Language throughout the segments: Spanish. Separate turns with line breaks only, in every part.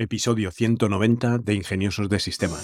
episodio 190 de Ingeniosos de Sistemas.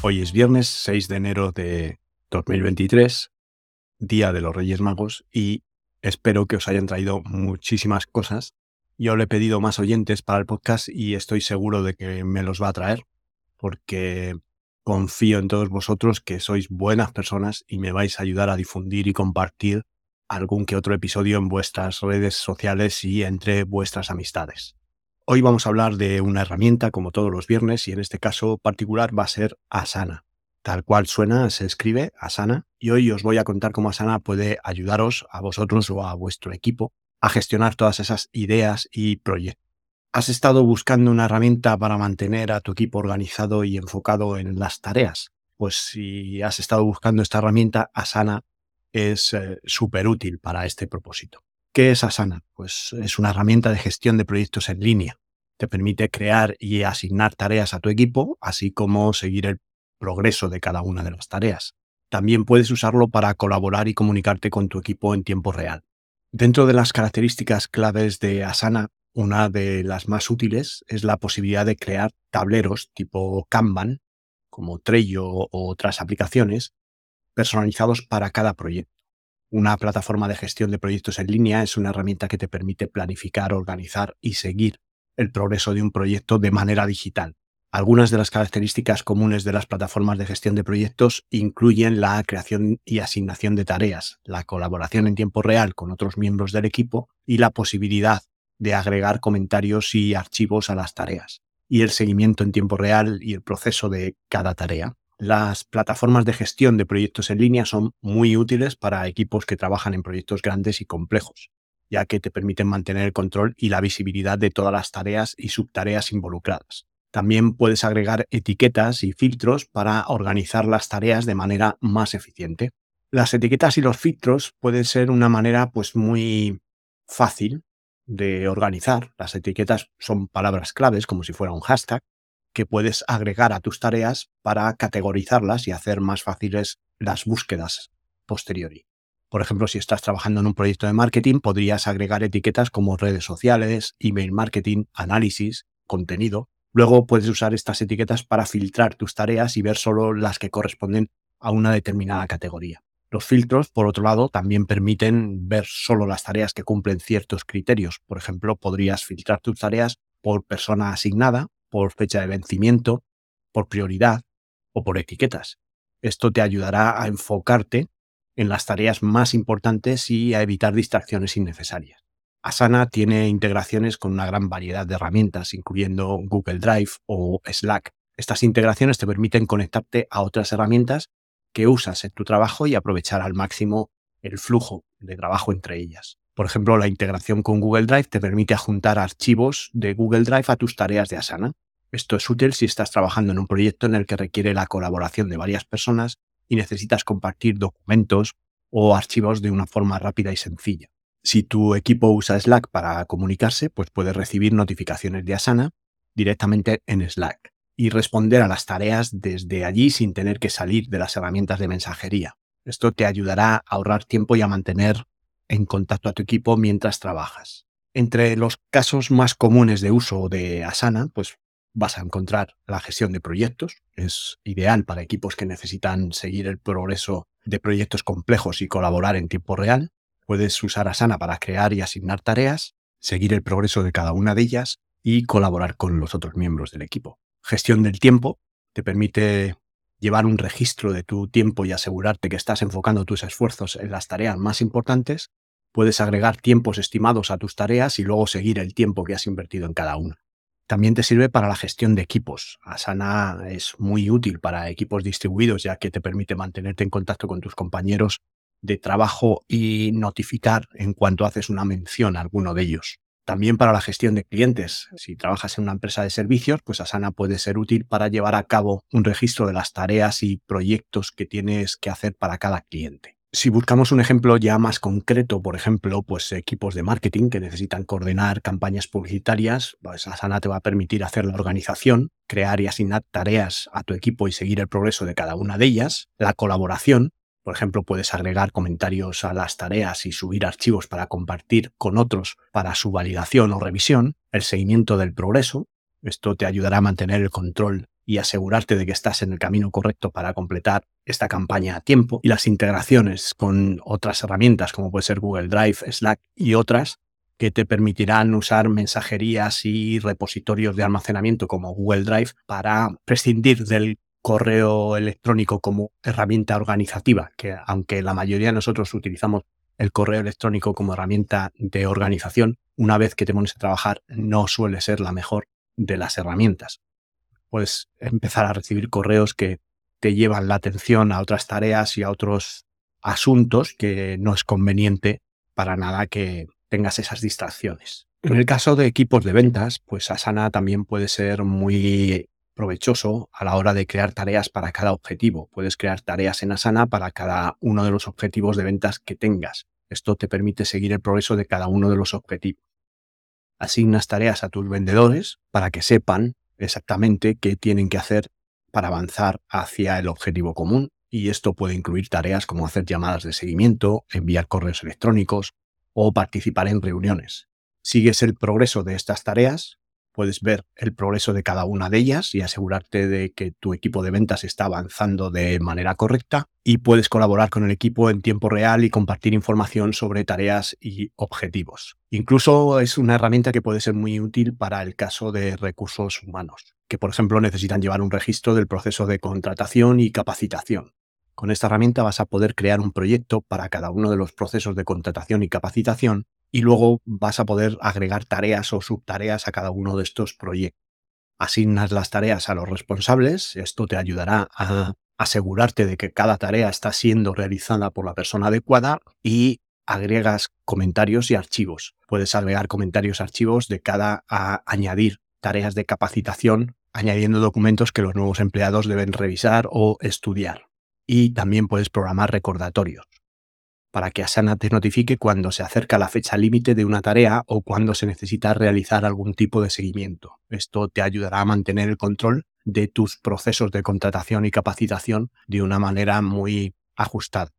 Hoy es viernes 6 de enero de 2023, Día de los Reyes Magos, y espero que os hayan traído muchísimas cosas yo le he pedido más oyentes para el podcast y estoy seguro de que me los va a traer porque confío en todos vosotros que sois buenas personas y me vais a ayudar a difundir y compartir algún que otro episodio en vuestras redes sociales y entre vuestras amistades. Hoy vamos a hablar de una herramienta como todos los viernes y en este caso particular va a ser Asana. Tal cual suena, se escribe Asana y hoy os voy a contar cómo Asana puede ayudaros a vosotros o a vuestro equipo a gestionar todas esas ideas y proyectos. ¿Has estado buscando una herramienta para mantener a tu equipo organizado y enfocado en las tareas? Pues si has estado buscando esta herramienta, Asana es eh, súper útil para este propósito. ¿Qué es Asana? Pues es una herramienta de gestión de proyectos en línea. Te permite crear y asignar tareas a tu equipo, así como seguir el progreso de cada una de las tareas. También puedes usarlo para colaborar y comunicarte con tu equipo en tiempo real. Dentro de las características claves de Asana, una de las más útiles es la posibilidad de crear tableros tipo Kanban, como Trello o otras aplicaciones, personalizados para cada proyecto. Una plataforma de gestión de proyectos en línea es una herramienta que te permite planificar, organizar y seguir el progreso de un proyecto de manera digital, algunas de las características comunes de las plataformas de gestión de proyectos incluyen la creación y asignación de tareas, la colaboración en tiempo real con otros miembros del equipo y la posibilidad de agregar comentarios y archivos a las tareas, y el seguimiento en tiempo real y el proceso de cada tarea. Las plataformas de gestión de proyectos en línea son muy útiles para equipos que trabajan en proyectos grandes y complejos, ya que te permiten mantener el control y la visibilidad de todas las tareas y subtareas involucradas. También puedes agregar etiquetas y filtros para organizar las tareas de manera más eficiente. Las etiquetas y los filtros pueden ser una manera pues muy fácil de organizar. Las etiquetas son palabras claves como si fuera un hashtag que puedes agregar a tus tareas para categorizarlas y hacer más fáciles las búsquedas posteriori. Por ejemplo, si estás trabajando en un proyecto de marketing, podrías agregar etiquetas como redes sociales, email marketing, análisis, contenido, Luego puedes usar estas etiquetas para filtrar tus tareas y ver solo las que corresponden a una determinada categoría. Los filtros, por otro lado, también permiten ver solo las tareas que cumplen ciertos criterios. Por ejemplo, podrías filtrar tus tareas por persona asignada, por fecha de vencimiento, por prioridad o por etiquetas. Esto te ayudará a enfocarte en las tareas más importantes y a evitar distracciones innecesarias. Asana tiene integraciones con una gran variedad de herramientas, incluyendo Google Drive o Slack. Estas integraciones te permiten conectarte a otras herramientas que usas en tu trabajo y aprovechar al máximo el flujo de trabajo entre ellas. Por ejemplo, la integración con Google Drive te permite adjuntar archivos de Google Drive a tus tareas de Asana. Esto es útil si estás trabajando en un proyecto en el que requiere la colaboración de varias personas y necesitas compartir documentos o archivos de una forma rápida y sencilla. Si tu equipo usa Slack para comunicarse, pues puedes recibir notificaciones de Asana directamente en Slack y responder a las tareas desde allí sin tener que salir de las herramientas de mensajería. Esto te ayudará a ahorrar tiempo y a mantener en contacto a tu equipo mientras trabajas. Entre los casos más comunes de uso de Asana, pues vas a encontrar la gestión de proyectos. Es ideal para equipos que necesitan seguir el progreso de proyectos complejos y colaborar en tiempo real. Puedes usar Asana para crear y asignar tareas, seguir el progreso de cada una de ellas y colaborar con los otros miembros del equipo. Gestión del tiempo te permite llevar un registro de tu tiempo y asegurarte que estás enfocando tus esfuerzos en las tareas más importantes. Puedes agregar tiempos estimados a tus tareas y luego seguir el tiempo que has invertido en cada una. También te sirve para la gestión de equipos. Asana es muy útil para equipos distribuidos ya que te permite mantenerte en contacto con tus compañeros de trabajo y notificar en cuanto haces una mención a alguno de ellos. También para la gestión de clientes. Si trabajas en una empresa de servicios, pues Asana puede ser útil para llevar a cabo un registro de las tareas y proyectos que tienes que hacer para cada cliente. Si buscamos un ejemplo ya más concreto, por ejemplo, pues equipos de marketing que necesitan coordinar campañas publicitarias, pues Asana te va a permitir hacer la organización, crear y asignar tareas a tu equipo y seguir el progreso de cada una de ellas, la colaboración, por ejemplo, puedes agregar comentarios a las tareas y subir archivos para compartir con otros para su validación o revisión, el seguimiento del progreso, esto te ayudará a mantener el control y asegurarte de que estás en el camino correcto para completar esta campaña a tiempo. Y las integraciones con otras herramientas como puede ser Google Drive, Slack y otras que te permitirán usar mensajerías y repositorios de almacenamiento como Google Drive para prescindir del correo electrónico como herramienta organizativa, que aunque la mayoría de nosotros utilizamos el correo electrónico como herramienta de organización, una vez que te pones a trabajar no suele ser la mejor de las herramientas puedes empezar a recibir correos que te llevan la atención a otras tareas y a otros asuntos que no es conveniente para nada que tengas esas distracciones. En el caso de equipos de ventas, pues Asana también puede ser muy provechoso a la hora de crear tareas para cada objetivo. Puedes crear tareas en Asana para cada uno de los objetivos de ventas que tengas. Esto te permite seguir el progreso de cada uno de los objetivos. Asignas tareas a tus vendedores para que sepan exactamente qué tienen que hacer para avanzar hacia el objetivo común. Y esto puede incluir tareas como hacer llamadas de seguimiento, enviar correos electrónicos o participar en reuniones. Sigues el progreso de estas tareas puedes ver el progreso de cada una de ellas y asegurarte de que tu equipo de ventas está avanzando de manera correcta y puedes colaborar con el equipo en tiempo real y compartir información sobre tareas y objetivos. Incluso es una herramienta que puede ser muy útil para el caso de recursos humanos, que por ejemplo necesitan llevar un registro del proceso de contratación y capacitación. Con esta herramienta vas a poder crear un proyecto para cada uno de los procesos de contratación y capacitación y luego vas a poder agregar tareas o subtareas a cada uno de estos proyectos. Asignas las tareas a los responsables, esto te ayudará a asegurarte de que cada tarea está siendo realizada por la persona adecuada y agregas comentarios y archivos. Puedes agregar comentarios archivos de cada a añadir tareas de capacitación, añadiendo documentos que los nuevos empleados deben revisar o estudiar. Y también puedes programar recordatorios para que Asana te notifique cuando se acerca la fecha límite de una tarea o cuando se necesita realizar algún tipo de seguimiento. Esto te ayudará a mantener el control de tus procesos de contratación y capacitación de una manera muy ajustada.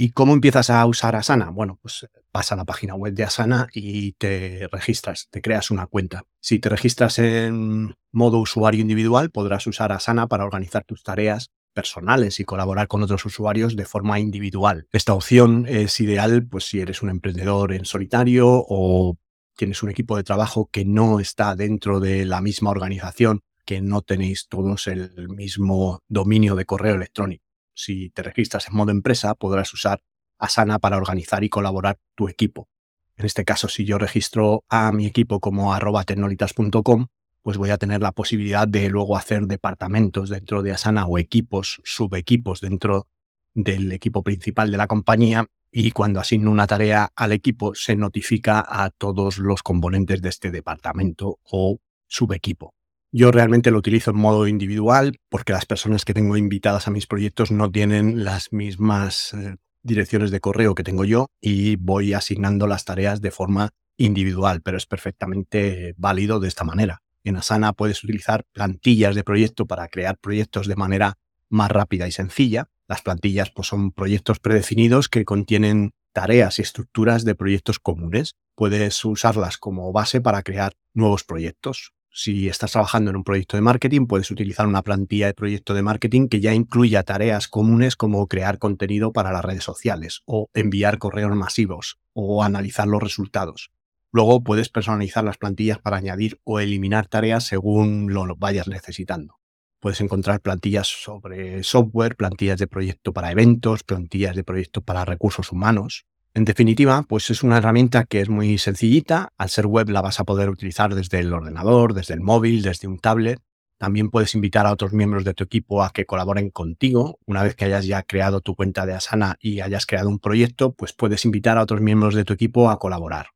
¿Y cómo empiezas a usar Asana? Bueno, pues vas a la página web de Asana y te registras, te creas una cuenta. Si te registras en modo usuario individual, podrás usar Asana para organizar tus tareas personales y colaborar con otros usuarios de forma individual. Esta opción es ideal pues si eres un emprendedor en solitario o tienes un equipo de trabajo que no está dentro de la misma organización, que no tenéis todos el mismo dominio de correo electrónico. Si te registras en modo empresa, podrás usar Asana para organizar y colaborar tu equipo. En este caso, si yo registro a mi equipo como arroba tecnolitas.com, pues voy a tener la posibilidad de luego hacer departamentos dentro de Asana o equipos, subequipos dentro del equipo principal de la compañía y cuando asigno una tarea al equipo se notifica a todos los componentes de este departamento o subequipo. Yo realmente lo utilizo en modo individual porque las personas que tengo invitadas a mis proyectos no tienen las mismas eh, direcciones de correo que tengo yo y voy asignando las tareas de forma individual, pero es perfectamente válido de esta manera. En Asana puedes utilizar plantillas de proyecto para crear proyectos de manera más rápida y sencilla. Las plantillas pues, son proyectos predefinidos que contienen tareas y estructuras de proyectos comunes. Puedes usarlas como base para crear nuevos proyectos. Si estás trabajando en un proyecto de marketing, puedes utilizar una plantilla de proyecto de marketing que ya incluya tareas comunes como crear contenido para las redes sociales o enviar correos masivos o analizar los resultados. Luego puedes personalizar las plantillas para añadir o eliminar tareas según lo vayas necesitando. Puedes encontrar plantillas sobre software, plantillas de proyecto para eventos, plantillas de proyecto para recursos humanos. En definitiva, pues es una herramienta que es muy sencillita. Al ser web la vas a poder utilizar desde el ordenador, desde el móvil, desde un tablet. También puedes invitar a otros miembros de tu equipo a que colaboren contigo. Una vez que hayas ya creado tu cuenta de Asana y hayas creado un proyecto, pues puedes invitar a otros miembros de tu equipo a colaborar.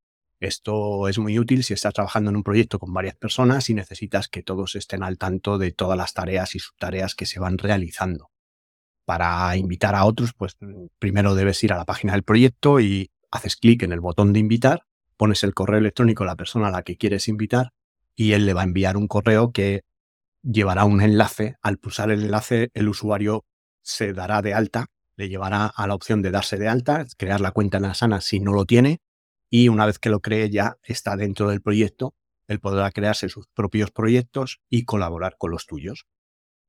Esto es muy útil si estás trabajando en un proyecto con varias personas y necesitas que todos estén al tanto de todas las tareas y subtareas que se van realizando. Para invitar a otros, pues primero debes ir a la página del proyecto y haces clic en el botón de invitar, pones el correo electrónico a la persona a la que quieres invitar y él le va a enviar un correo que llevará un enlace. Al pulsar el enlace, el usuario se dará de alta, le llevará a la opción de darse de alta, crear la cuenta en Asana si no lo tiene, y una vez que lo cree ya está dentro del proyecto, él podrá crearse sus propios proyectos y colaborar con los tuyos.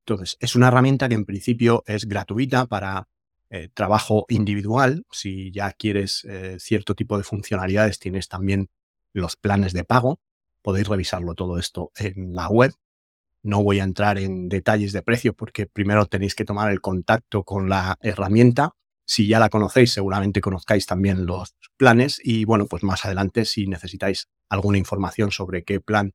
Entonces, es una herramienta que en principio es gratuita para eh, trabajo individual. Si ya quieres eh, cierto tipo de funcionalidades, tienes también los planes de pago. Podéis revisarlo todo esto en la web. No voy a entrar en detalles de precio porque primero tenéis que tomar el contacto con la herramienta. Si ya la conocéis, seguramente conozcáis también los planes y bueno, pues más adelante si necesitáis alguna información sobre qué plan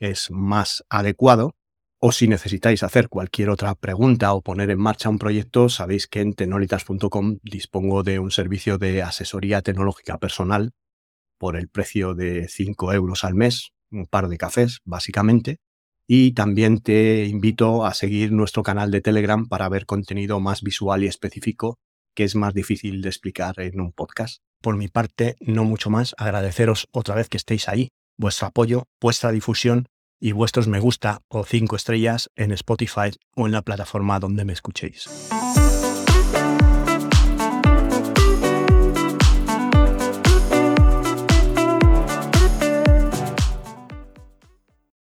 es más adecuado o si necesitáis hacer cualquier otra pregunta o poner en marcha un proyecto, sabéis que en tenolitas.com dispongo de un servicio de asesoría tecnológica personal por el precio de 5 euros al mes, un par de cafés básicamente, y también te invito a seguir nuestro canal de Telegram para ver contenido más visual y específico que es más difícil de explicar en un podcast. Por mi parte, no mucho más, agradeceros otra vez que estéis ahí, vuestro apoyo, vuestra difusión y vuestros me gusta o cinco estrellas en Spotify o en la plataforma donde me escuchéis.